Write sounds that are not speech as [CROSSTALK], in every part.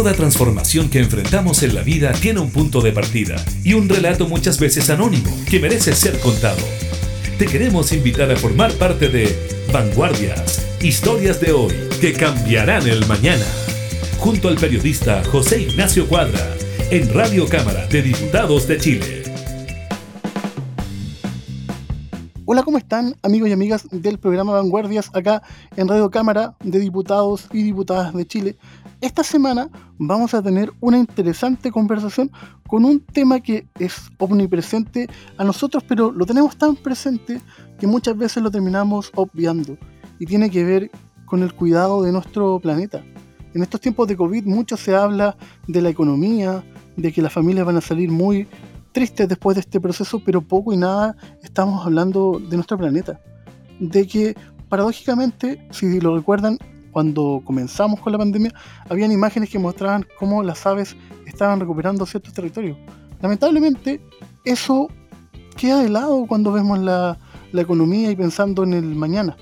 Toda transformación que enfrentamos en la vida tiene un punto de partida y un relato muchas veces anónimo que merece ser contado. Te queremos invitar a formar parte de Vanguardias, historias de hoy que cambiarán el mañana. Junto al periodista José Ignacio Cuadra, en Radio Cámara de Diputados de Chile. Hola, ¿cómo están amigos y amigas del programa Vanguardias acá en Radio Cámara de Diputados y Diputadas de Chile? Esta semana vamos a tener una interesante conversación con un tema que es omnipresente a nosotros, pero lo tenemos tan presente que muchas veces lo terminamos obviando y tiene que ver con el cuidado de nuestro planeta. En estos tiempos de COVID mucho se habla de la economía, de que las familias van a salir muy tristes después de este proceso, pero poco y nada estamos hablando de nuestro planeta. De que paradójicamente, si lo recuerdan, cuando comenzamos con la pandemia, habían imágenes que mostraban cómo las aves estaban recuperando ciertos territorios. Lamentablemente, eso queda de lado cuando vemos la, la economía y pensando en el mañana.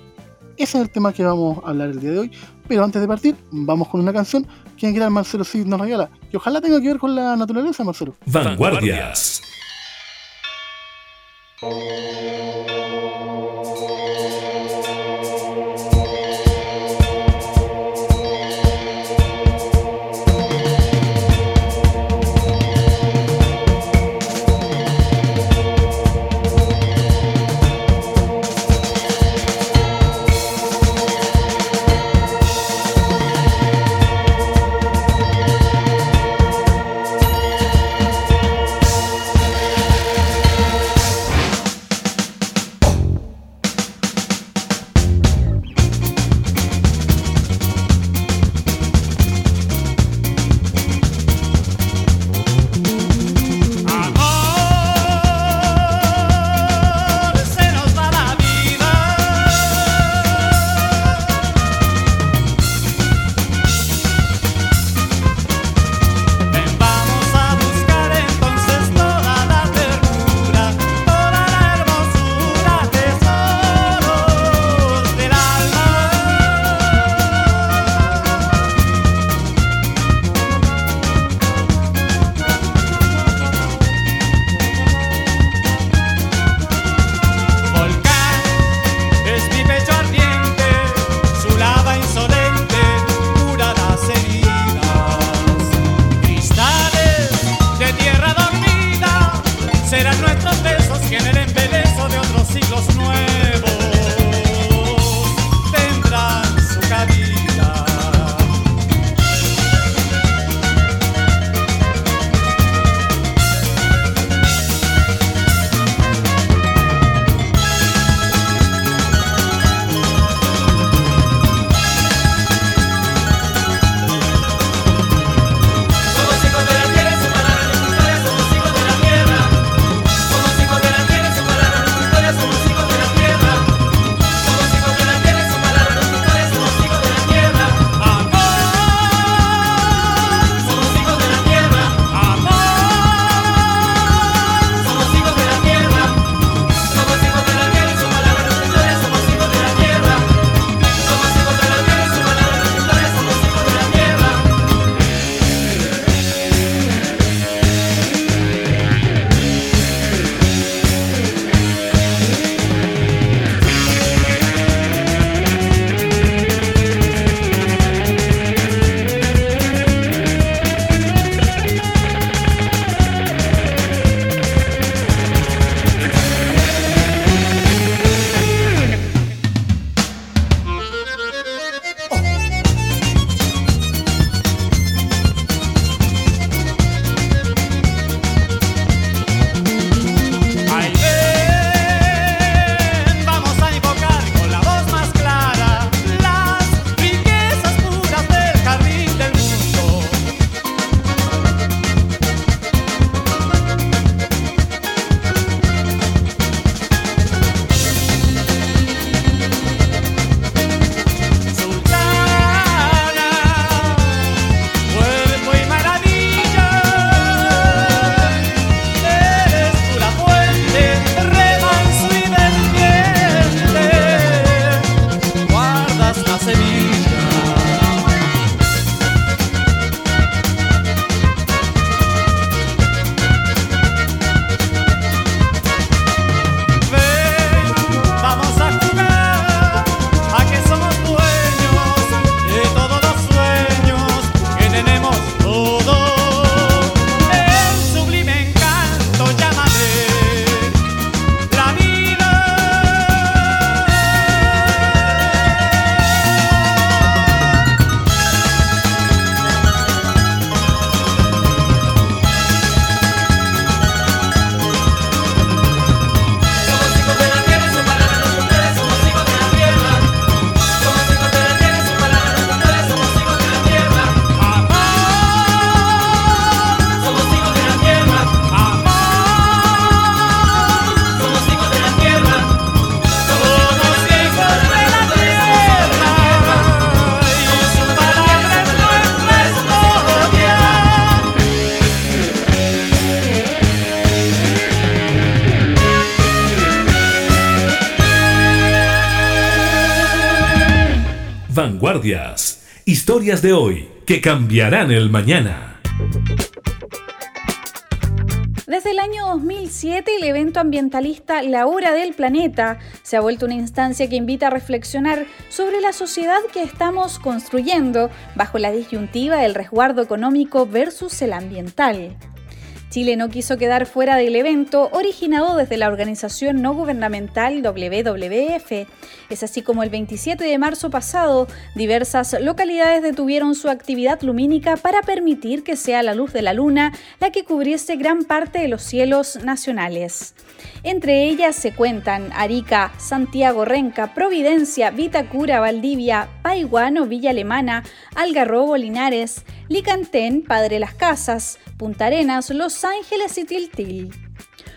Ese es el tema que vamos a hablar el día de hoy. Pero antes de partir, vamos con una canción que gran Marcelo Cid nos regala, que ojalá tenga que ver con la naturaleza, Marcelo. Vanguardias. Vanguardias. Historias de hoy que cambiarán el mañana. Desde el año 2007, el evento ambientalista La Hora del Planeta se ha vuelto una instancia que invita a reflexionar sobre la sociedad que estamos construyendo bajo la disyuntiva del resguardo económico versus el ambiental. Chile no quiso quedar fuera del evento originado desde la organización no gubernamental WWF. Es así como el 27 de marzo pasado, diversas localidades detuvieron su actividad lumínica para permitir que sea la luz de la luna la que cubriese gran parte de los cielos nacionales. Entre ellas se cuentan Arica, Santiago, Renca, Providencia, Vitacura, Valdivia, Paiguano, Villa Alemana, Algarrobo, Linares, Licantén, Padre Las Casas, Punta Arenas, Los Ángeles y Tiltil.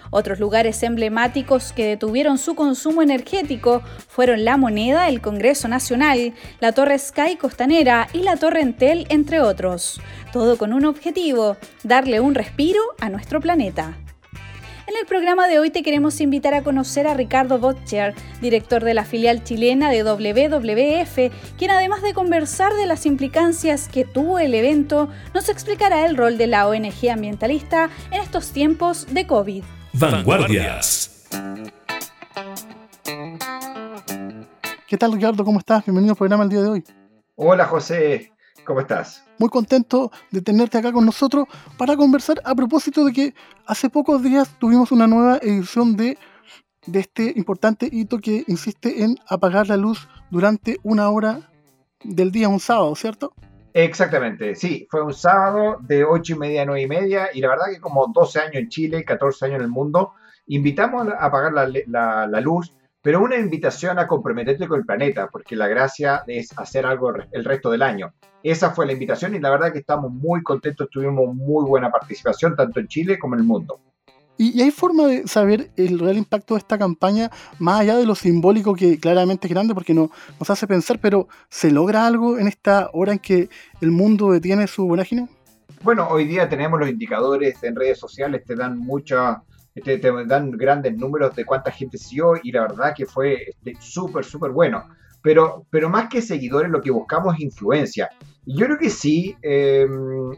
Otros lugares emblemáticos que detuvieron su consumo energético fueron La Moneda, el Congreso Nacional, la Torre Sky Costanera y la Torre Entel, entre otros. Todo con un objetivo, darle un respiro a nuestro planeta. En el programa de hoy te queremos invitar a conocer a Ricardo Botcher, director de la filial chilena de WWF, quien además de conversar de las implicancias que tuvo el evento, nos explicará el rol de la ONG ambientalista en estos tiempos de COVID. Vanguardias. ¿Qué tal Ricardo? ¿Cómo estás? Bienvenido al programa el día de hoy. Hola José, ¿cómo estás? Muy contento de tenerte acá con nosotros para conversar a propósito de que hace pocos días tuvimos una nueva edición de, de este importante hito que insiste en apagar la luz durante una hora del día, un sábado, ¿cierto? Exactamente, sí, fue un sábado de 8 y media a 9 y media y la verdad que como 12 años en Chile, 14 años en el mundo, invitamos a apagar la, la, la luz pero una invitación a comprometerte con el planeta, porque la gracia es hacer algo el resto del año. Esa fue la invitación y la verdad que estamos muy contentos, tuvimos muy buena participación tanto en Chile como en el mundo. ¿Y, hay forma de saber el real impacto de esta campaña, más allá de lo simbólico que claramente es grande, porque no, nos hace pensar, pero ¿se logra algo en esta hora en que el mundo detiene su vorágine? Bueno, hoy día tenemos los indicadores en redes sociales, te dan mucha, te, te, dan grandes números de cuánta gente siguió y la verdad que fue este, súper, súper bueno. Pero, pero más que seguidores, lo que buscamos es influencia. Y yo creo que sí eh,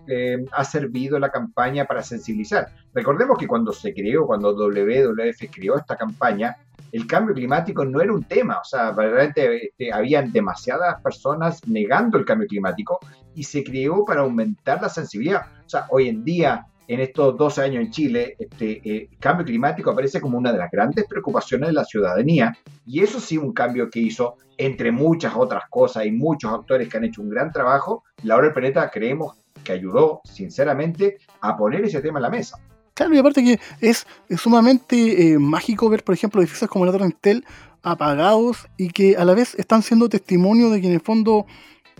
eh, ha servido la campaña para sensibilizar. Recordemos que cuando se creó, cuando WWF creó esta campaña, el cambio climático no era un tema, o sea, realmente este, habían demasiadas personas negando el cambio climático y se creó para aumentar la sensibilidad. O sea, hoy en día en estos 12 años en Chile, este eh, cambio climático aparece como una de las grandes preocupaciones de la ciudadanía y eso sí un cambio que hizo entre muchas otras cosas y muchos actores que han hecho un gran trabajo, la hora del planeta creemos que ayudó sinceramente a poner ese tema en la mesa. Claro, y aparte que es, sumamente eh, mágico ver, por ejemplo, edificios como la Torre Entel apagados y que a la vez están siendo testimonio de que en el fondo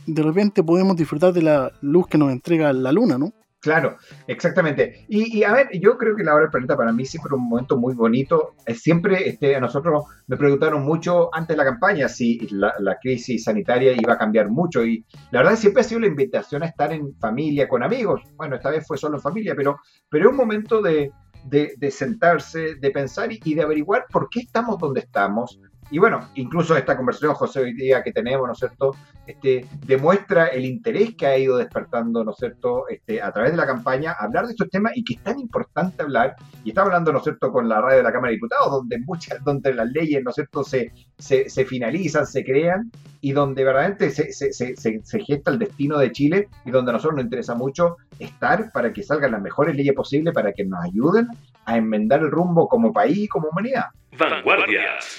de repente podemos disfrutar de la luz que nos entrega la luna, ¿no? Claro, exactamente. Y, a ver, yo creo que la hora del planeta para mí siempre un momento muy bonito. Siempre este, a nosotros me preguntaron mucho antes de la campaña si la, crisis sanitaria iba a cambiar mucho. Y la verdad siempre ha sido la invitación a estar en familia, con amigos. Bueno, esta vez fue solo en familia, pero, pero es un momento de, de, sentarse, de pensar y, de averiguar por qué estamos donde estamos, y bueno, incluso esta conversación, José, hoy día que tenemos, ¿no es cierto?, este, demuestra el interés que ha ido despertando, ¿no es cierto?, este, a través de la campaña, hablar de estos temas y que es tan importante hablar. Y estamos hablando, ¿no es cierto?, con la radio de la Cámara de Diputados, donde muchas, donde las leyes, ¿no es cierto?, se, se, finalizan, se crean y donde verdaderamente se, se, se, gesta el destino de Chile y donde a nosotros nos interesa mucho estar para que salgan las mejores leyes posibles para que nos ayuden a enmendar el rumbo como país y como humanidad. Vanguardias.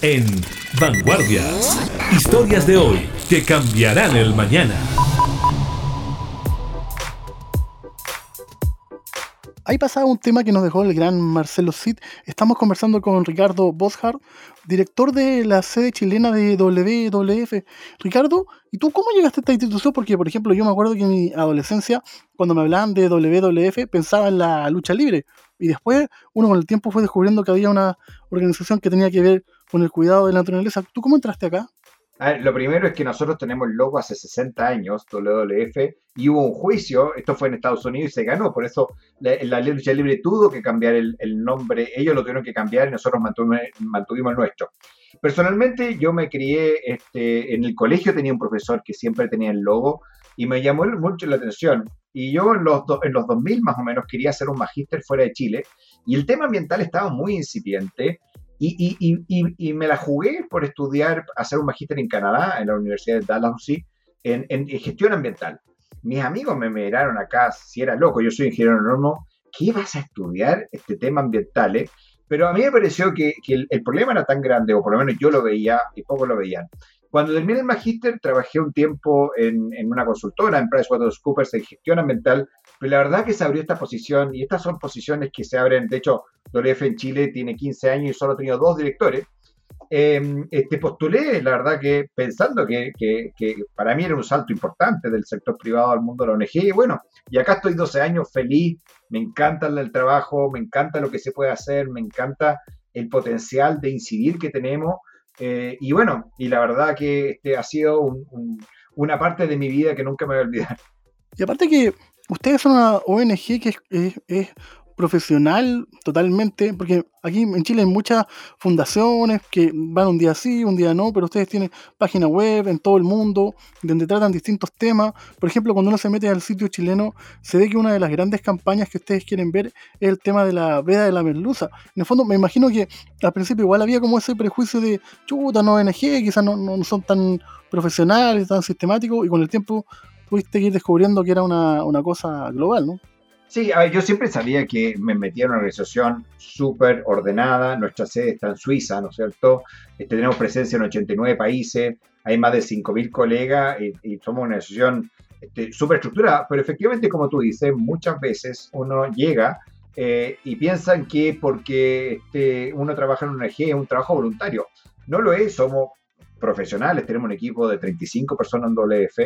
En Vanguardias. Historias de hoy que cambiarán el mañana. Ahí pasaba un tema que nos dejó el gran Marcelo Cid. Estamos conversando con Ricardo Boshart, director de la sede chilena de WWF. Ricardo, ¿y tú cómo llegaste a esta institución? Porque, por ejemplo, yo me acuerdo que en mi adolescencia, cuando me hablaban de WWF, pensaba en la lucha libre. Y después, uno con el tiempo fue descubriendo que había una organización que tenía que ver con el cuidado de la naturaleza. ¿Tú cómo entraste acá? lo primero es que nosotros tenemos el logo hace 60 años, WWF, y hubo un juicio, esto fue en Estados Unidos y se ganó, por eso la, la lucha libre tuvo que cambiar el, nombre, ellos lo tuvieron que cambiar y nosotros mantuvimos, el nuestro. Personalmente yo me crié, este, en el colegio tenía un profesor que siempre tenía el logo y me llamó mucho la atención. Y yo en los, en los 2000 más o menos quería hacer un magíster fuera de Chile y el tema ambiental estaba muy incipiente y, y, y, me la jugué por estudiar, hacer un magíster en Canadá, en la Universidad de Dalhousie, en, en, gestión ambiental. Mis amigos me miraron acá, si era loco, yo soy ingeniero agrónomo, ¿qué vas a estudiar este tema ambiental? Eh? Pero a mí me pareció que, que el, el, problema era tan grande, o por lo menos yo lo veía y pocos lo veían. Cuando terminé el magíster, trabajé un tiempo en, en una consultora, en PricewaterhouseCoopers, en gestión ambiental, pero la verdad que se abrió esta posición, y estas son posiciones que se abren, de hecho, WF en Chile tiene 15 años y solo ha tenido dos directores. Eh, este, postulé, la verdad que pensando que, que, que, para mí era un salto importante del sector privado al mundo de la ONG, y bueno, y acá estoy 12 años feliz, me encanta el trabajo, me encanta lo que se puede hacer, me encanta el potencial de incidir que tenemos, eh, y bueno, y la verdad que este ha sido una parte de mi vida que nunca me voy a olvidar. Y aparte que ustedes son una ONG que es, profesional totalmente, porque aquí en Chile hay muchas fundaciones que van un día sí, un día no, pero ustedes tienen página web en todo el mundo donde tratan distintos temas. Por ejemplo, cuando uno se mete al sitio chileno, se ve que una de las grandes campañas que ustedes quieren ver es el tema de la veda de la merluza. En el fondo, me imagino que al principio igual había como ese prejuicio de chuta, no ONG, quizás no, no son tan profesionales, tan sistemáticos, y con el tiempo tuviste que ir descubriendo que era una, una cosa global, ¿no? Sí, a ver, yo siempre sabía que me metía en una organización súper ordenada. Nuestra sede está en Suiza, ¿no es cierto? Este, tenemos presencia en 89 países, hay más de 5.000 colegas y, somos una organización este, súper estructurada. Pero efectivamente, como tú dices, muchas veces uno llega eh, y piensan que porque este, uno trabaja en una ONG es un trabajo voluntario. No lo es, somos profesionales, tenemos un equipo de 35 personas en WF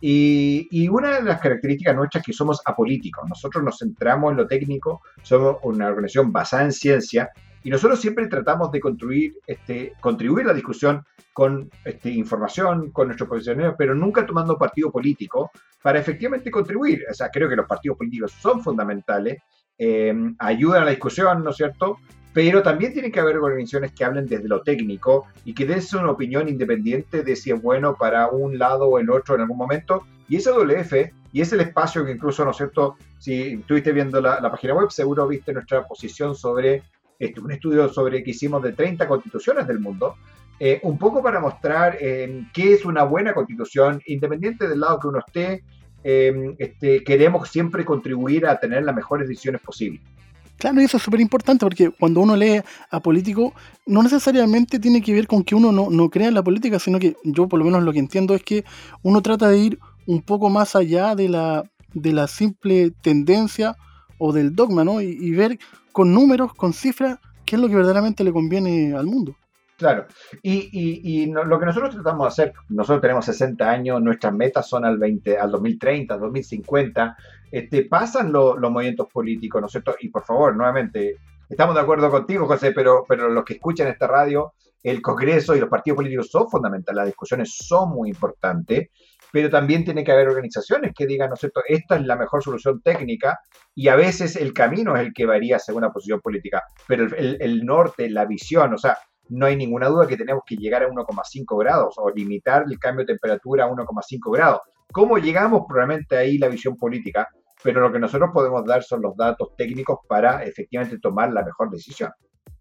y, una de las características nuestras es que somos apolíticos. Nosotros nos centramos en lo técnico, somos una organización basada en ciencia y nosotros siempre tratamos de construir, este, contribuir a la discusión con este, información, con nuestros posicionamientos, pero nunca tomando partido político para efectivamente contribuir. O sea, creo que los partidos políticos son fundamentales, eh, ayudan a la discusión, ¿no es cierto? Pero también tiene que haber organizaciones que hablen desde lo técnico y que den una opinión independiente de si es bueno para un lado o el otro en algún momento. Y ese WF, y es el espacio que incluso, ¿no es cierto? Si estuviste viendo la, página web, seguro viste nuestra posición sobre este, un estudio sobre que hicimos de 30 constituciones del mundo, eh, un poco para mostrar eh, qué es una buena constitución, independiente del lado que uno esté, eh, este, queremos siempre contribuir a tener las mejores decisiones posibles. Claro, y eso es súper importante porque cuando uno lee a político, no necesariamente tiene que ver con que uno no, no crea en la política, sino que yo por lo menos lo que entiendo es que uno trata de ir un poco más allá de la, de la simple tendencia o del dogma, ¿no? Y, ver con números, con cifras, qué es lo que verdaderamente le conviene al mundo. Claro, y, y, lo que nosotros tratamos de hacer, nosotros tenemos 60 años, nuestras metas son al, 20, al 2030, al 2050, este, pasan los movimientos políticos, ¿no es cierto? Y por favor, nuevamente, estamos de acuerdo contigo, José, pero, pero los que escuchan esta radio, el Congreso y los partidos políticos son fundamentales, las discusiones son muy importantes, pero también tiene que haber organizaciones que digan, ¿no es cierto?, esta es la mejor solución técnica y a veces el camino es el que varía según la posición política, pero el, el norte, la visión, o sea, no hay ninguna duda que tenemos que llegar a 1,5 grados o limitar el cambio de temperatura a 1,5 grados. ¿Cómo llegamos? Probablemente ahí la visión política, pero lo que nosotros podemos dar son los datos técnicos para efectivamente tomar la mejor decisión.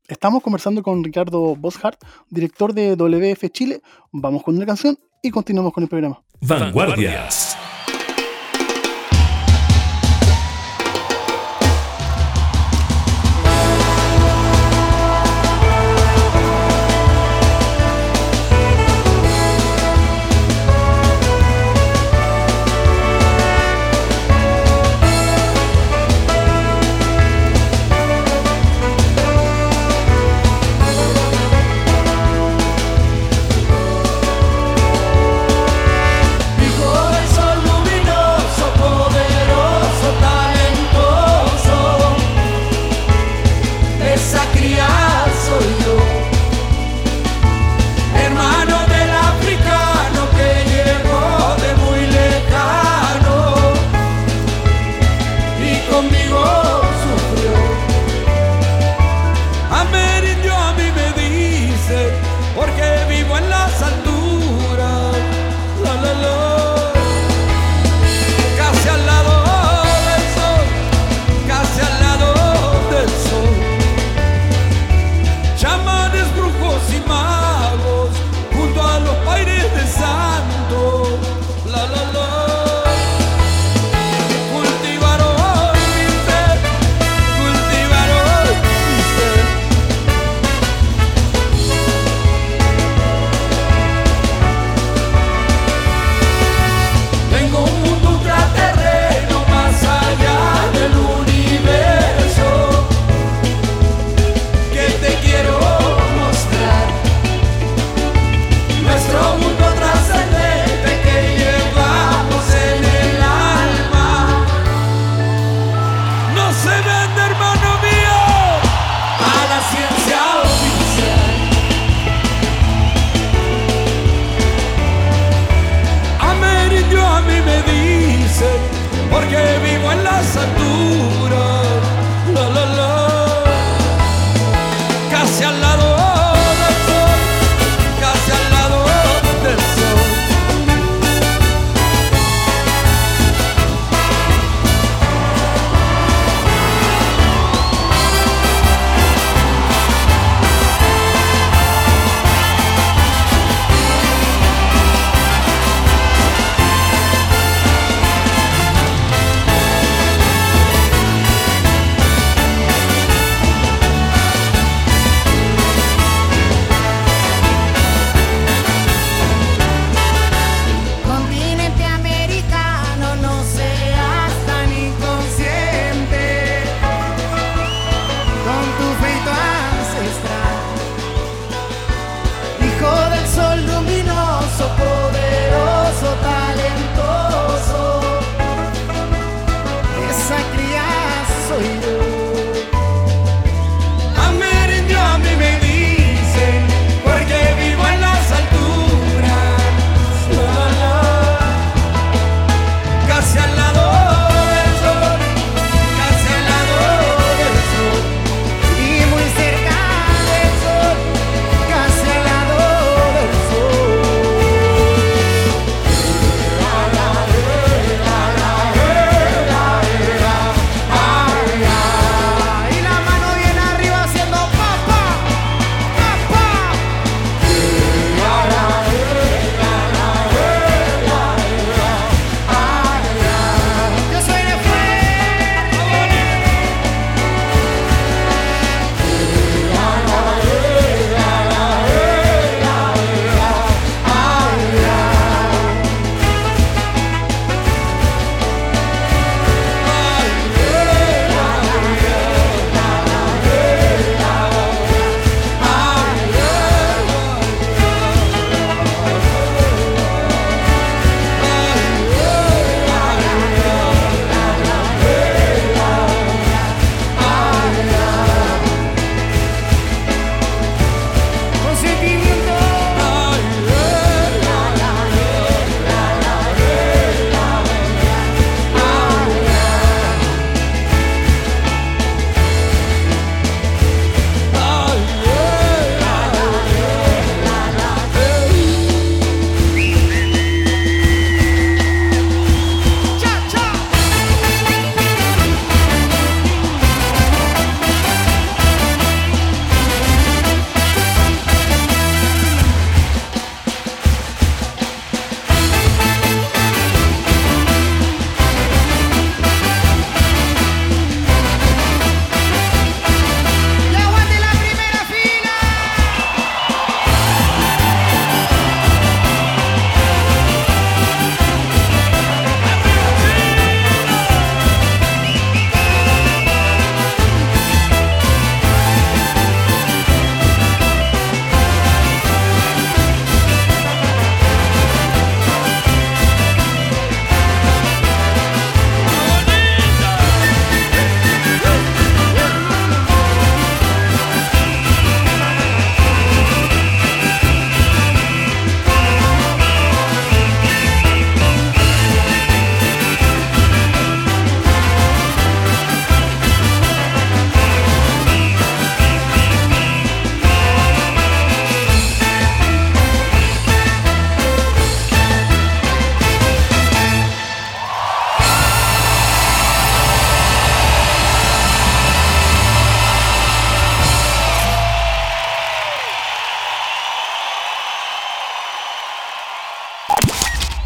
Estamos conversando con Ricardo Boshart, director de WF Chile. Vamos con una canción y continuamos con el programa. Vanguardias.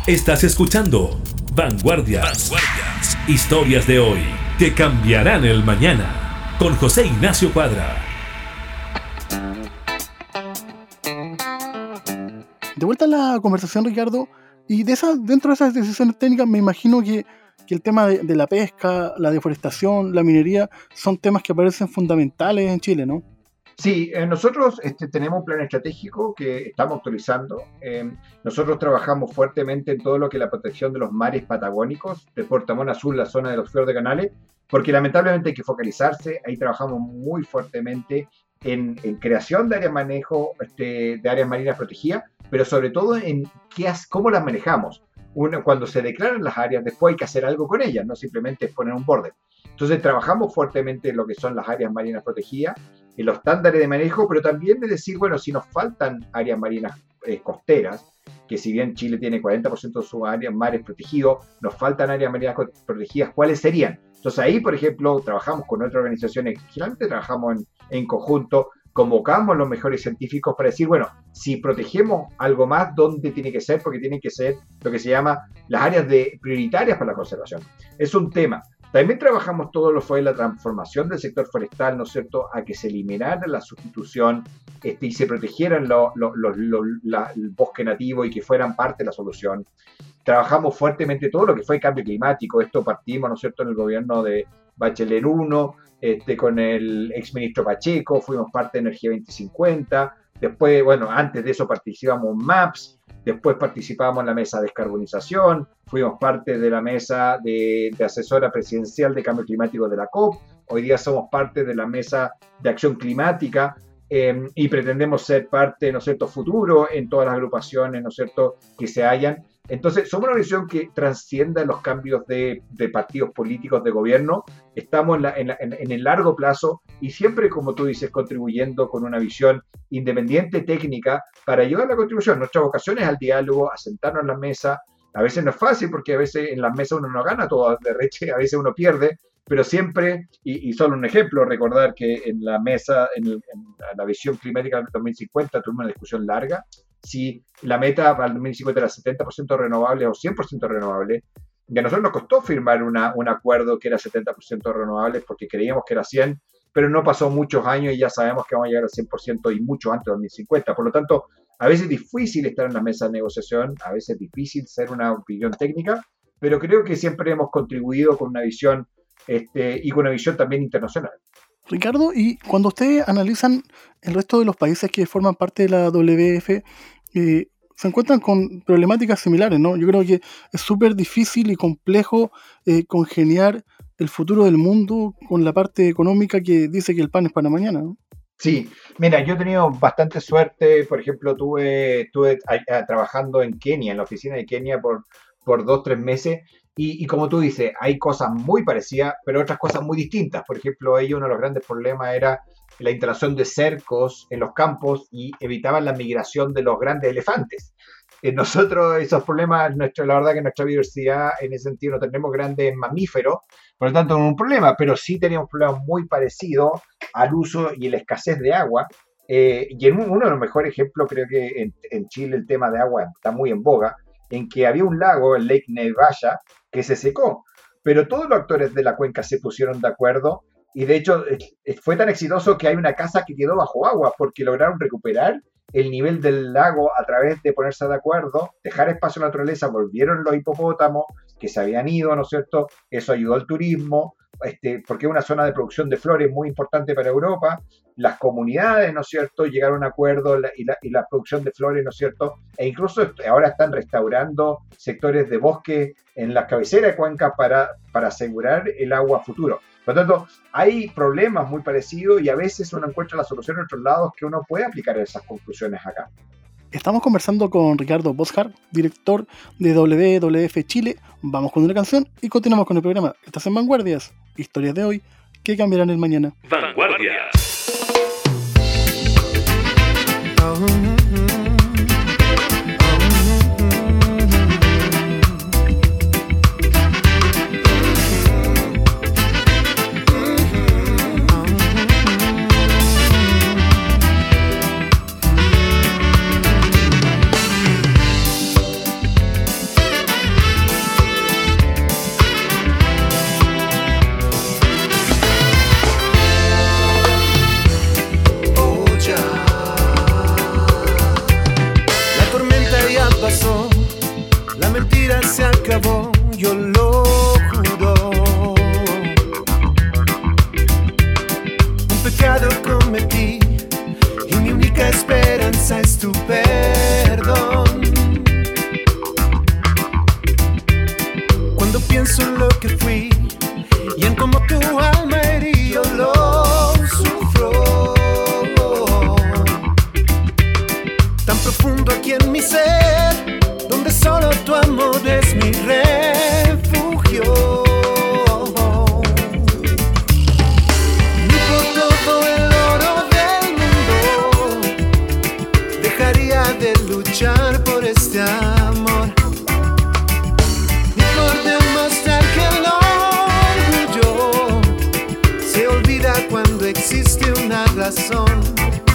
Estás escuchando Vanguardias. Historias de hoy que cambiarán el mañana. Con José Ignacio Cuadra. De vuelta a la conversación, Ricardo. Y de esas, dentro de esas decisiones técnicas, me imagino que, el tema de, de la pesca, la deforestación, la minería, son temas que aparecen fundamentales en Chile, ¿no? Sí, eh, nosotros este, tenemos un plan estratégico que estamos actualizando. Eh, nosotros trabajamos fuertemente en todo lo que es la protección de los mares patagónicos, de Portamón Azul, la zona de los fiordos de canales, porque lamentablemente hay que focalizarse. Ahí trabajamos muy fuertemente en, creación de áreas manejo este, de áreas marinas protegidas, pero sobre todo en qué, cómo las manejamos. cuando se declaran las áreas, después hay que hacer algo con ellas, no simplemente poner un borde. Entonces trabajamos fuertemente en lo que son las áreas marinas protegidas, en los estándares de manejo, pero también de decir, bueno, si nos faltan áreas marinas eh, costeras, que si bien Chile tiene 40% de sus áreas mares protegidos, nos faltan áreas marinas protegidas, ¿cuáles serían? Entonces ahí, por ejemplo, trabajamos con otras organizaciones, generalmente trabajamos en, en conjunto, convocamos los mejores científicos para decir, bueno, si protegemos algo más, ¿dónde tiene que ser? Porque tienen que ser lo que se llama las áreas de, prioritarias para la conservación. Es un tema. También trabajamos todo lo fue la transformación del sector forestal, ¿no es cierto?, a que se eliminara la sustitución este, y se protegieran el bosque nativo y que fueran parte de la solución. Trabajamos fuertemente todo lo que fue cambio climático. Esto partimos, ¿no es cierto?, en el gobierno de Bachelet 1, este, con el exministro Pacheco, fuimos parte de Energía 2050. Después, bueno, antes de eso participamos en MAPS, Después participamos en la mesa de descarbonización, fuimos parte de la mesa de, asesora presidencial de cambio climático de la COP, hoy día somos parte de la mesa de acción climática em, y pretendemos ser parte, ¿no es cierto?, futuro en todas las agrupaciones, ¿no es cierto?, que se hayan entonces, somos una visión que trascienda los cambios de, partidos políticos de gobierno. Estamos en, el largo plazo y siempre, como tú dices, contribuyendo con una visión independiente técnica para llevar la contribución. Nuestra vocación es al diálogo, a sentarnos en la mesa. A veces no es fácil porque a veces en la mesa uno no gana todo de reche, a veces uno pierde, pero siempre, y, solo un ejemplo, recordar que en la mesa, en, en la visión climática del 2050, tuvimos una discusión larga si la meta para el 2050 era 70% renovable o 100% renovable. Y a nosotros nos costó firmar una, un acuerdo que era 70% renovable porque creíamos que era 100, pero no pasó muchos años y ya sabemos que vamos a llegar al 100% y mucho antes de 2050. Por lo tanto, a veces es difícil estar en la mesa de negociación, a veces es difícil ser una opinión técnica, pero creo que siempre hemos contribuido con una visión este, y con una visión también internacional. Ricardo, y cuando ustedes analizan el resto de los países que forman parte de la WF, eh, se encuentran con problemáticas similares, ¿no? Yo creo que es súper difícil y complejo eh, congeniar el futuro del mundo con la parte económica que dice que el pan es para mañana, ¿no? Sí, mira, yo he tenido bastante suerte, por ejemplo, tuve, estuve trabajando en Kenia, en la oficina de Kenia por, por dos, tres meses, y, y, como tú dices, hay cosas muy parecidas, pero otras cosas muy distintas. Por ejemplo, ellos uno de los grandes problemas era la instalación de cercos en los campos y evitaban la migración de los grandes elefantes. En nosotros esos problemas, nuestra, la verdad que nuestra biodiversidad en ese sentido no tenemos grandes mamíferos, por lo tanto no es un problema, pero sí teníamos problemas muy parecidos al uso y la escasez de agua. Eh, y en uno de los mejores ejemplos, creo que en, en, Chile el tema de agua está muy en boga, en que había un lago, el Lake Nevaya, que se secó, pero todos los actores de la cuenca se pusieron de acuerdo y de hecho fue tan exitoso que hay una casa que quedó bajo agua porque lograron recuperar el nivel del lago a través de ponerse de acuerdo, dejar espacio a la naturaleza, volvieron los hipopótamos que se habían ido, ¿no es cierto? Eso ayudó al turismo, este, porque es una zona de producción de flores muy importante para Europa. Las comunidades, ¿no es cierto?, llegaron a un acuerdo y, la, producción de flores, ¿no es cierto? E incluso ahora están restaurando sectores de bosque en las cabeceras de cuencas para, para asegurar el agua futuro. Por lo tanto, hay problemas muy parecidos y a veces uno encuentra la solución en otros lados que uno puede aplicar esas conclusiones acá. Estamos conversando con Ricardo Boschart, director de WWF Chile. Vamos con una canción y continuamos con el programa. Estás en Vanguardias, historias de hoy que cambiarán el mañana. Vanguardias. Razón.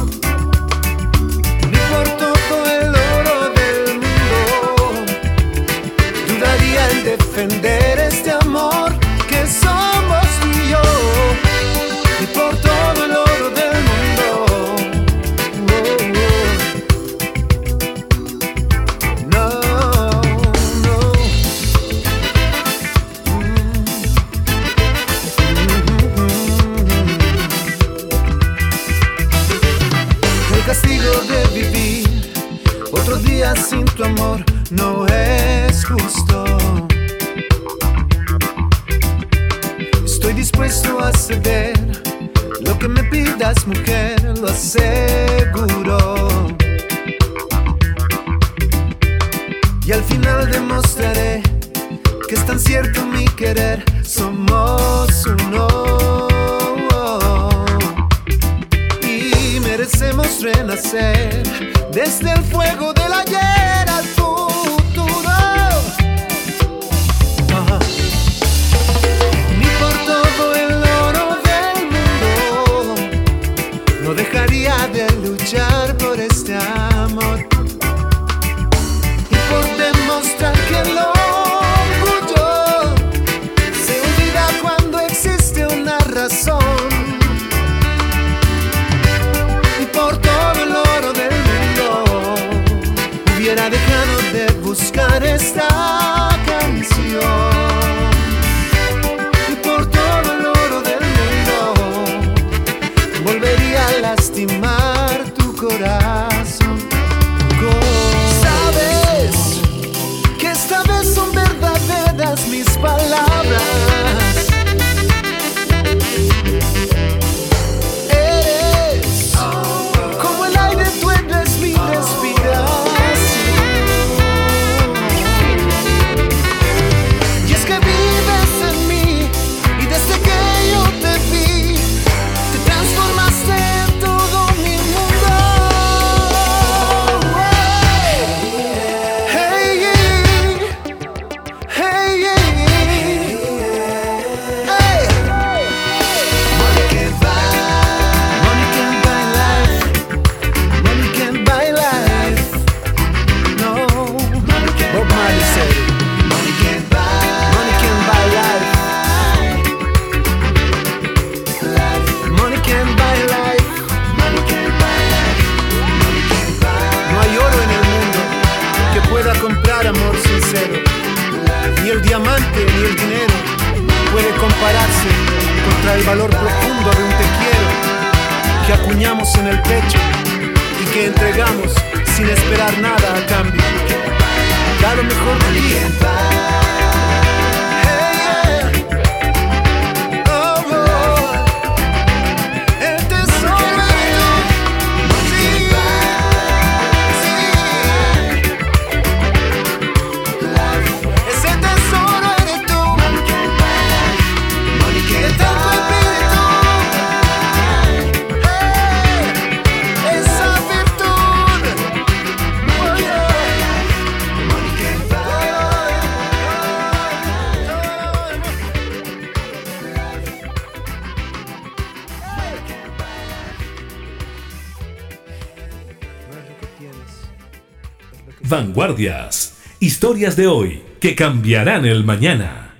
Vanguardias. Historias de hoy que cambiarán el mañana.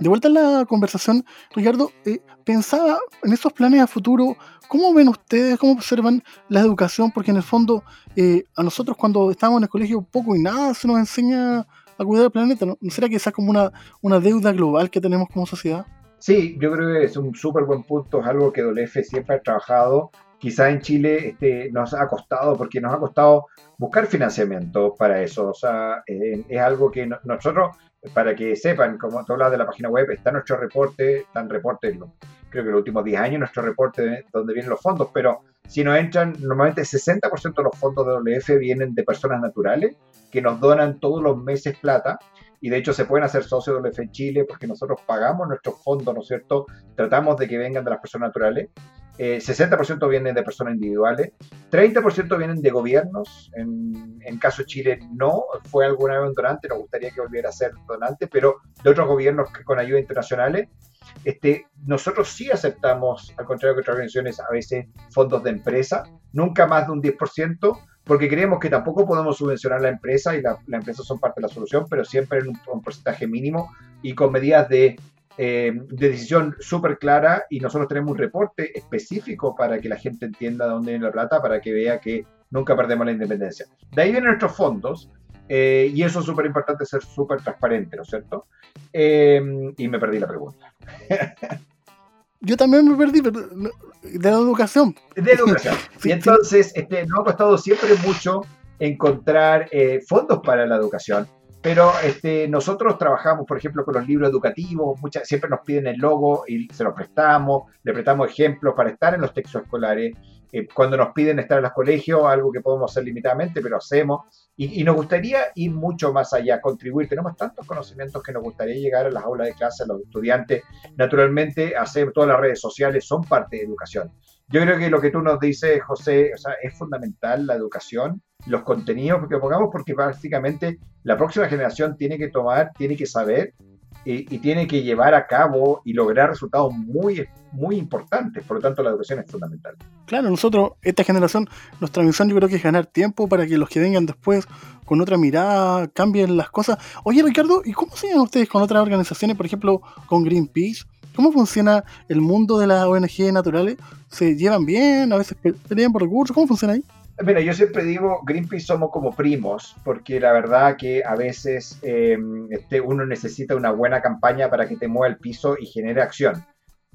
De vuelta a la conversación, Ricardo, eh, pensaba en esos planes a futuro, ¿cómo ven ustedes, cómo observan la educación? Porque en el fondo, eh, a nosotros cuando estábamos en el colegio poco y nada se nos enseña a cuidar el planeta, ¿no? ¿No será que esa es como una, una deuda global que tenemos como sociedad? Sí, yo creo que es un súper buen punto, es algo que WF siempre ha trabajado. Quizá en Chile este, nos ha costado, porque nos ha costado buscar financiamiento para eso. O sea, eh, es algo que no- nosotros, para que sepan, como tú hablas de la página web, está nuestro reporte, están reportes, creo que los últimos 10 años, nuestro reporte de donde vienen los fondos, pero si nos entran, normalmente el 60% de los fondos de WF vienen de personas naturales que nos donan todos los meses plata y de hecho se pueden hacer socios de WF Chile porque nosotros pagamos nuestros fondos, ¿no es cierto? Tratamos de que vengan de las personas naturales 60% vienen de personas individuales, 30% vienen de gobiernos, en, en caso de Chile no, fue alguna vez un donante, nos gustaría que volviera a ser donante, pero de otros gobiernos que con ayuda internacionales, este, nosotros sí aceptamos, al contrario que otras organizaciones, a veces fondos de empresa, nunca más de un 10%, porque creemos que tampoco podemos subvencionar la empresa y la, la son parte de la solución, pero siempre en un, porcentaje mínimo y con medidas de, eh, de decisión súper clara y nosotros tenemos un reporte específico para que la gente entienda de dónde viene la plata, para que vea que nunca perdemos la independencia. De ahí vienen nuestros fondos. Eh, y eso es súper importante, ser súper transparente, ¿no es cierto? Eh, y me perdí la pregunta. [LAUGHS] Yo también me perdí pero, de la educación. De educación. [LAUGHS] y entonces este, nos ha costado siempre mucho encontrar eh, fondos para la educación. Pero este, nosotros trabajamos, por ejemplo, con los libros educativos, muchas, siempre nos piden el logo y se lo prestamos, le prestamos ejemplos para estar en los textos escolares. Eh, cuando nos piden estar en los colegios, algo que podemos hacer limitadamente, pero hacemos. Y, nos gustaría ir mucho más allá, contribuir. Tenemos tantos conocimientos que nos gustaría llegar a las aulas de clase, a los estudiantes. Naturalmente, hacer todas las redes sociales son parte de educación. Yo creo que lo que tú nos dices, José, es fundamental la educación, los contenidos que pongamos, porque básicamente la próxima generación tiene que tomar, tiene que saber y, tiene que llevar a cabo y lograr resultados muy, muy importantes. Por lo tanto, la educación es fundamental. Claro, nosotros, esta generación, nuestra misión yo creo que es ganar tiempo para que los que vengan después con otra mirada cambien las cosas. Oye, Ricardo, ¿y cómo llevan ustedes con otras organizaciones, por ejemplo, con Greenpeace? ¿Cómo funciona el mundo de las ONG naturales? ¿Se llevan bien? ¿A veces pelean por recursos? ¿Cómo funciona ahí? Mira, yo siempre digo, Greenpeace somos como primos, porque la verdad que a veces eh, este, uno necesita una buena campaña para que te mueva el piso y genere acción.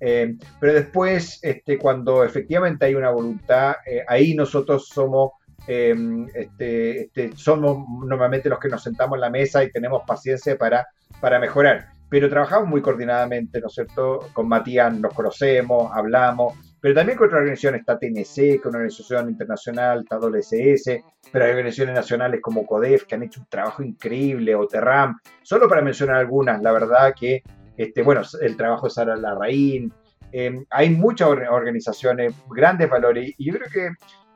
Eh, pero después, este, cuando efectivamente hay una voluntad, eh, ahí nosotros somos, este, este, somos normalmente los que nos sentamos en la mesa y tenemos paciencia para, para mejorar. Pero trabajamos muy coordinadamente, ¿no es cierto? Con Matías nos conocemos, hablamos pero también con otras organizaciones, está TNC, que es una organización internacional, está WSS, pero hay organizaciones nacionales como CODEF que han hecho un trabajo increíble, o Terram, solo para mencionar algunas, la verdad que, este, bueno, el trabajo de Sara Larraín, eh, hay muchas organizaciones, grandes valores, y yo creo que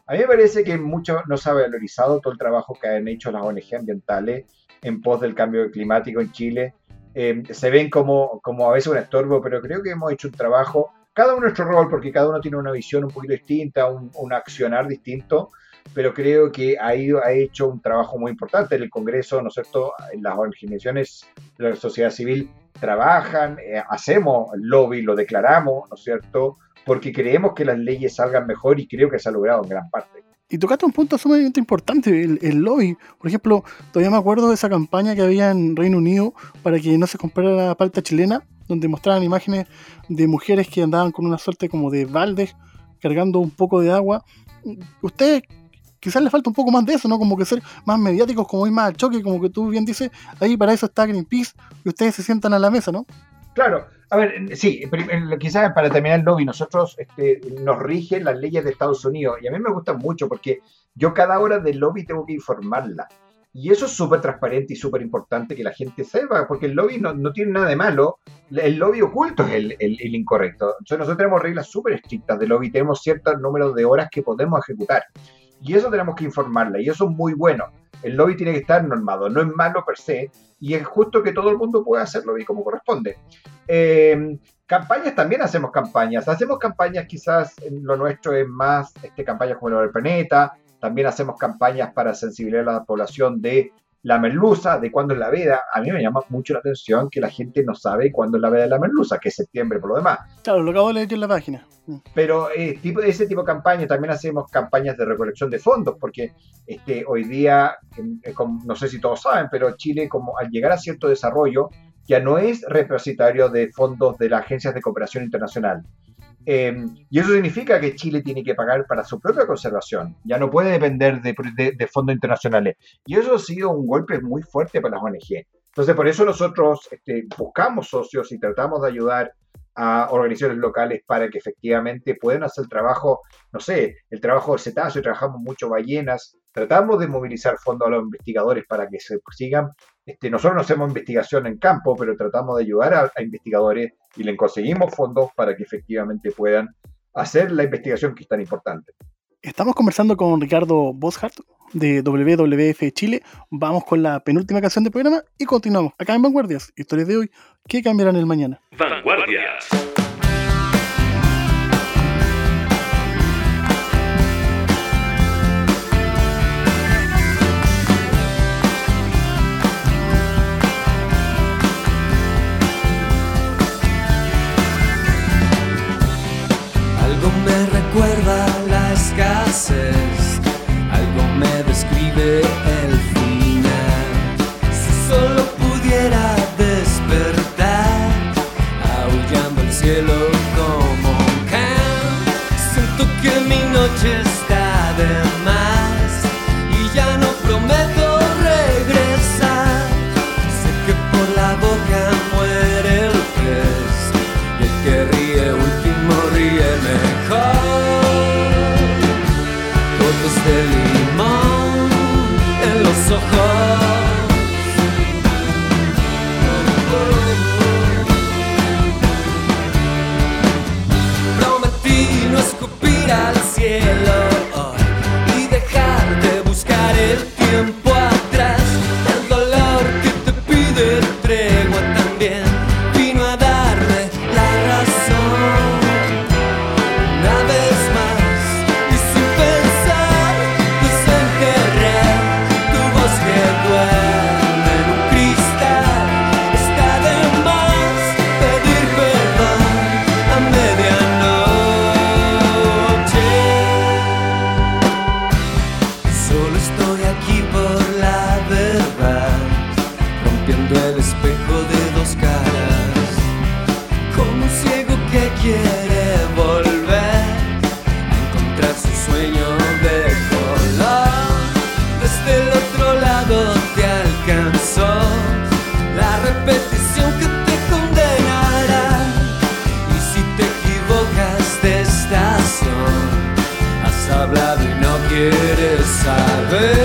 a mí me parece que mucho no se ha valorizado todo el trabajo que han hecho las ONG ambientales en pos del cambio climático en Chile. Eh, se ven como, como a veces un estorbo, pero creo que hemos hecho un trabajo cada uno nuestro rol, porque cada uno tiene una visión un poquito distinta, un, accionar distinto, pero creo que ha, ido, ha hecho un trabajo muy importante en el Congreso, ¿no es cierto? Las organizaciones de la sociedad civil trabajan, eh, hacemos lobby, lo declaramos, ¿no es cierto? Porque creemos que las leyes salgan mejor y creo que se ha logrado en gran parte. Y tocaste un punto sumamente importante, el, el, lobby. Por ejemplo, todavía me acuerdo de esa campaña que había en Reino Unido para que no se comprara la palta chilena donde mostraban imágenes de mujeres que andaban con una suerte como de baldes cargando un poco de agua. Usted quizás le falta un poco más de eso, ¿no? Como que ser más mediáticos, como ir más al choque, como que tú bien dices, ahí para eso está Greenpeace y ustedes se sientan a la mesa, ¿no? Claro, a ver, sí, quizás para terminar el lobby, nosotros este, nos rigen las leyes de Estados Unidos y a mí me gustan mucho porque yo cada hora del lobby tengo que informarla. Y eso es súper transparente y súper importante que la gente sepa, porque el lobby no, no, tiene nada de malo, el lobby oculto es el, el, incorrecto. Entonces nosotros tenemos reglas súper estrictas de lobby, tenemos ciertos números de horas que podemos ejecutar. Y eso tenemos que informarla, y eso es muy bueno. El lobby tiene que estar normado, no es malo per se, y es justo que todo el mundo pueda hacer lobby como corresponde. Eh, campañas también hacemos campañas, hacemos campañas quizás, lo nuestro es más este, campañas como lo del planeta, también hacemos campañas para sensibilizar a la población de la merluza, de cuándo es la veda. A mí me llama mucho la atención que la gente no sabe cuándo es la veda de la merluza, que es septiembre por lo demás. Claro, lo acabo de leer en la página. Mm. Pero eh, tipo, ese tipo de campañas, también hacemos campañas de recolección de fondos, porque este, hoy día, eh, no sé si todos saben, pero Chile, como al llegar a cierto desarrollo, ya no es repositorio de fondos de las agencias de cooperación internacional. Em, y eso significa que Chile tiene que pagar para su propia conservación, ya no puede depender de, fondos internacionales. Y eso ha sido un golpe muy fuerte para las ONG. Entonces, por eso nosotros este, buscamos socios y tratamos de ayudar a organizaciones locales para que efectivamente puedan hacer el trabajo, no sé, el trabajo de cetáceo, trabajamos mucho ballenas, tratamos de movilizar fondos a los investigadores para que se sigan. Este, nosotros no hacemos investigación en campo, pero tratamos de ayudar a, investigadores y les conseguimos fondos para que efectivamente puedan hacer la investigación que es tan importante. Estamos conversando con Ricardo Boschart de WWF Chile. Vamos con la penúltima canción del programa y continuamos acá en Vanguardias, historias de hoy que cambiarán el mañana. Vanguardias. Algo me describe quieres saber.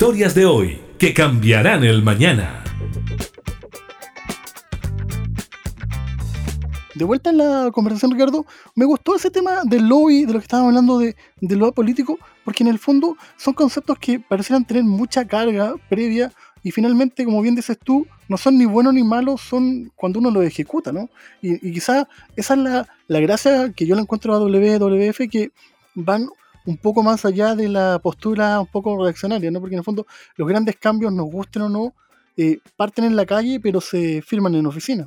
Historias de hoy que cambiarán el mañana. De vuelta en la conversación, Ricardo, me gustó ese tema del lobby, de lo que estábamos hablando de, lobby político, porque en el fondo son conceptos que parecieran tener mucha carga previa y finalmente, como bien dices tú, no son ni buenos ni malos, son cuando uno los ejecuta, ¿no? Y, y quizás esa es la, la gracia que yo le encuentro a WWF, que van un poco más allá de la postura un poco reaccionaria, ¿no? Porque en el fondo los grandes cambios, nos gusten o no, eh, parten en la calle, pero se firman en oficina.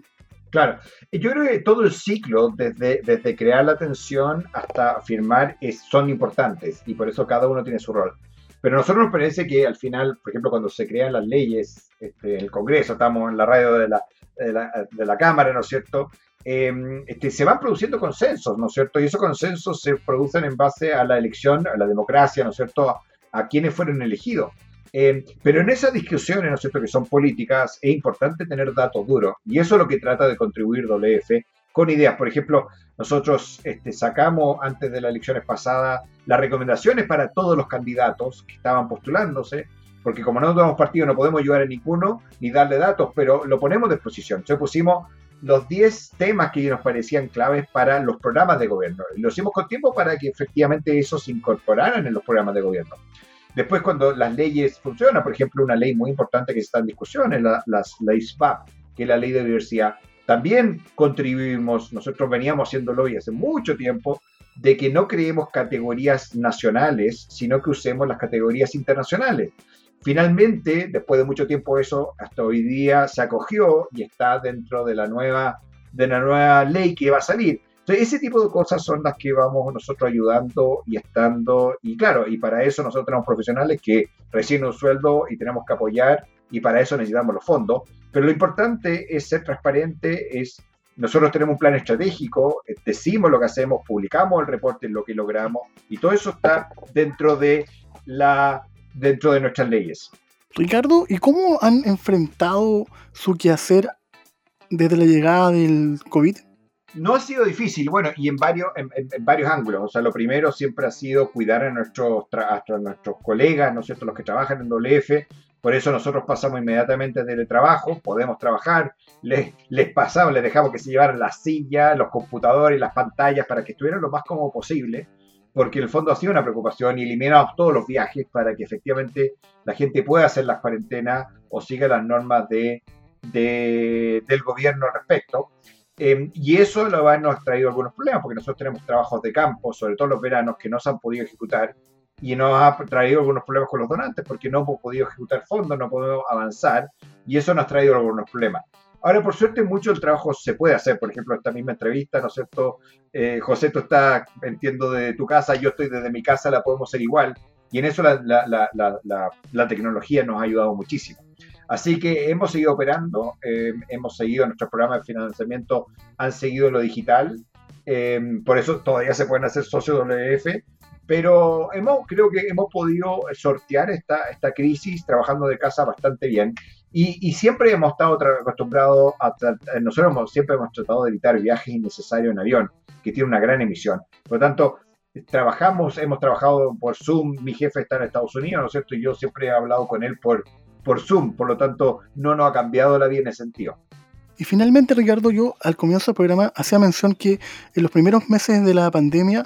Claro, yo creo que todo el ciclo, desde, desde crear la tensión hasta firmar, es, son importantes y por eso cada uno tiene su rol. Pero a nosotros nos parece que al final, por ejemplo, cuando se crean las leyes este, en el Congreso, estamos en la radio de la, de la, de la Cámara, ¿no es cierto? Eh, este, se van produciendo consensos, ¿no es cierto? Y esos consensos se producen en base a la elección, a la democracia, ¿no es cierto? A, a quienes fueron elegidos. Eh, pero en esas discusiones, ¿no es cierto?, que son políticas, es importante tener datos duros. Y eso es lo que trata de contribuir WF con ideas. Por ejemplo, nosotros este, sacamos antes de las elecciones pasadas las recomendaciones para todos los candidatos que estaban postulándose, porque como no tenemos partido no podemos ayudar a ninguno ni darle datos, pero lo ponemos a disposición. Entonces pusimos los 10 temas que nos parecían claves para los programas de gobierno. Lo hicimos con tiempo para que efectivamente eso se incorporaran en los programas de gobierno. Después, cuando las leyes funcionan, por ejemplo, una ley muy importante que está en discusión es la, las, la ISPAP, que es la ley de diversidad, también contribuimos, nosotros veníamos haciéndolo y hace mucho tiempo, de que no creemos categorías nacionales, sino que usemos las categorías internacionales. Finalmente, después de mucho tiempo eso, hasta hoy día se acogió y está dentro de la nueva, de la nueva ley que va a salir. Entonces, ese tipo de cosas son las que vamos nosotros ayudando y estando, y claro, y para eso nosotros tenemos profesionales que reciben un sueldo y tenemos que apoyar, y para eso necesitamos los fondos. Pero lo importante es ser transparente, es nosotros tenemos un plan estratégico, eh, decimos lo que hacemos, publicamos el reporte, lo que logramos, y todo eso está dentro de la dentro de nuestras leyes. Ricardo, ¿y cómo han enfrentado su quehacer desde la llegada del COVID? No ha sido difícil, bueno, y en varios, en, en, varios ángulos. O sea, lo primero siempre ha sido cuidar a nuestros, a nuestros colegas, ¿no es cierto?, los que trabajan en WF. Por eso nosotros pasamos inmediatamente del trabajo, podemos trabajar, les, les pasamos, les dejamos que se llevaran las sillas, los computadores, las pantallas para que estuvieran lo más cómodo posible porque en el fondo ha sido una preocupación y eliminamos todos los viajes para que efectivamente la gente pueda hacer las cuarentenas o siga las normas de, de, del gobierno al respecto. Eh, y eso lo ha, nos ha traído algunos problemas, porque nosotros tenemos trabajos de campo, sobre todo los veranos, que no se han podido ejecutar y nos ha traído algunos problemas con los donantes, porque no hemos podido ejecutar fondos, no podemos avanzar, y eso nos ha traído algunos problemas. Ahora, por suerte, mucho del trabajo se puede hacer. Por ejemplo, esta misma entrevista, ¿no es cierto? Eh, José, tú estás, entiendo, de tu casa, yo estoy desde mi casa, la podemos hacer igual. Y en eso la, la, la, la tecnología nos ha ayudado muchísimo. Así que hemos seguido operando, eh, hemos seguido nuestros programas de financiamiento, han seguido lo digital. Eh, por eso todavía se pueden hacer socios WF, pero hemos, creo que hemos podido sortear esta, esta crisis trabajando de casa bastante bien. Y, siempre hemos estado acostumbrados a, nosotros hemos, siempre hemos tratado de evitar viajes innecesarios en avión, que tiene una gran emisión. Por lo tanto, trabajamos, hemos trabajado por Zoom, mi jefe está en Estados Unidos, ¿no es cierto? Y yo siempre he hablado con él por, por Zoom, por lo tanto, no nos ha cambiado la vida en ese sentido. Y finalmente, Ricardo, yo al comienzo del programa hacía mención que en los primeros meses de la pandemia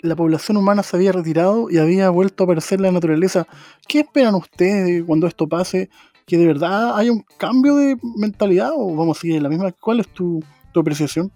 la población humana se había retirado y había vuelto a aparecer la naturaleza. ¿Qué esperan ustedes cuando esto pase? Que de verdad haya un cambio de mentalidad o vamos a seguir la misma? ¿Cuál es tu, tu apreciación?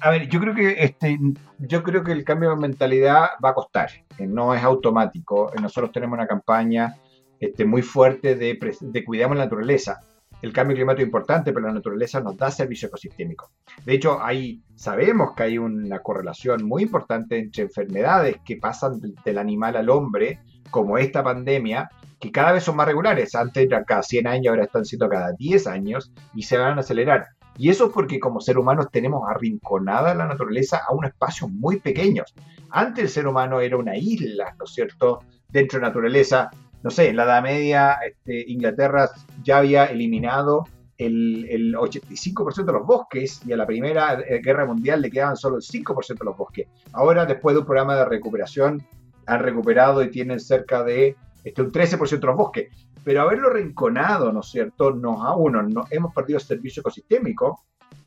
A ver, yo creo que este, yo creo que el cambio de mentalidad va a costar, no es automático. Nosotros tenemos una campaña este, muy fuerte de, de cuidamos la naturaleza. El cambio climático es importante, pero la naturaleza nos da servicio ecosistémico. De hecho, hay, sabemos que hay una correlación muy importante entre enfermedades que pasan del animal al hombre, como esta pandemia, que cada vez son más regulares. Antes eran cada 100 años, ahora están siendo cada 10 años y se van a acelerar. Y eso es porque como ser humanos tenemos arrinconada la naturaleza a un espacio muy pequeños. Antes el ser humano era una isla, ¿no es cierto?, dentro de la naturaleza. No sé, en la Edad Media este, Inglaterra ya había eliminado el, el 85% de los bosques y a la Primera Guerra Mundial le quedaban solo el 5% de los bosques. Ahora, después de un programa de recuperación, han recuperado y tienen cerca de este, un 13% de los bosques. Pero haberlo rinconado, ¿no es cierto?, nos a uno, no, hemos perdido servicio ecosistémico,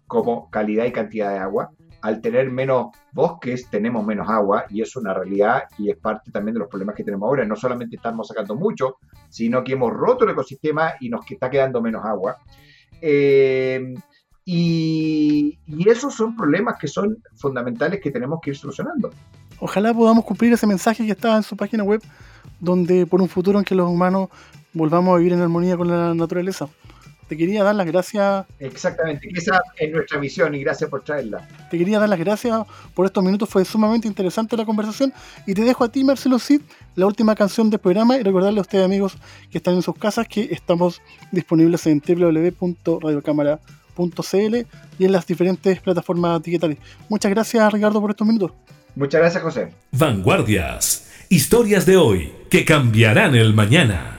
como calidad y cantidad de agua. Al tener menos bosques, tenemos menos agua, y es una realidad y es parte también de los problemas que tenemos ahora. No solamente estamos sacando mucho, sino que hemos roto el ecosistema y nos está quedando menos agua. Eh, y, y, esos son problemas que son fundamentales que tenemos que ir solucionando. Ojalá podamos cumplir ese mensaje que estaba en su página web donde por un futuro en que los humanos volvamos a vivir en armonía con la naturaleza. Te quería dar las gracias. Exactamente, esa es nuestra misión y gracias por traerla. Te quería dar las gracias por estos minutos, fue sumamente interesante la conversación y te dejo a ti, Marcelo Cid, la última canción del programa y recordarle a ustedes, amigos, que están en sus casas, que estamos disponibles en www.radiocámara.cl y en las diferentes plataformas digitales. Muchas gracias, Ricardo, por estos minutos. Muchas gracias, José. Vanguardias Historias de hoy que cambiarán el mañana.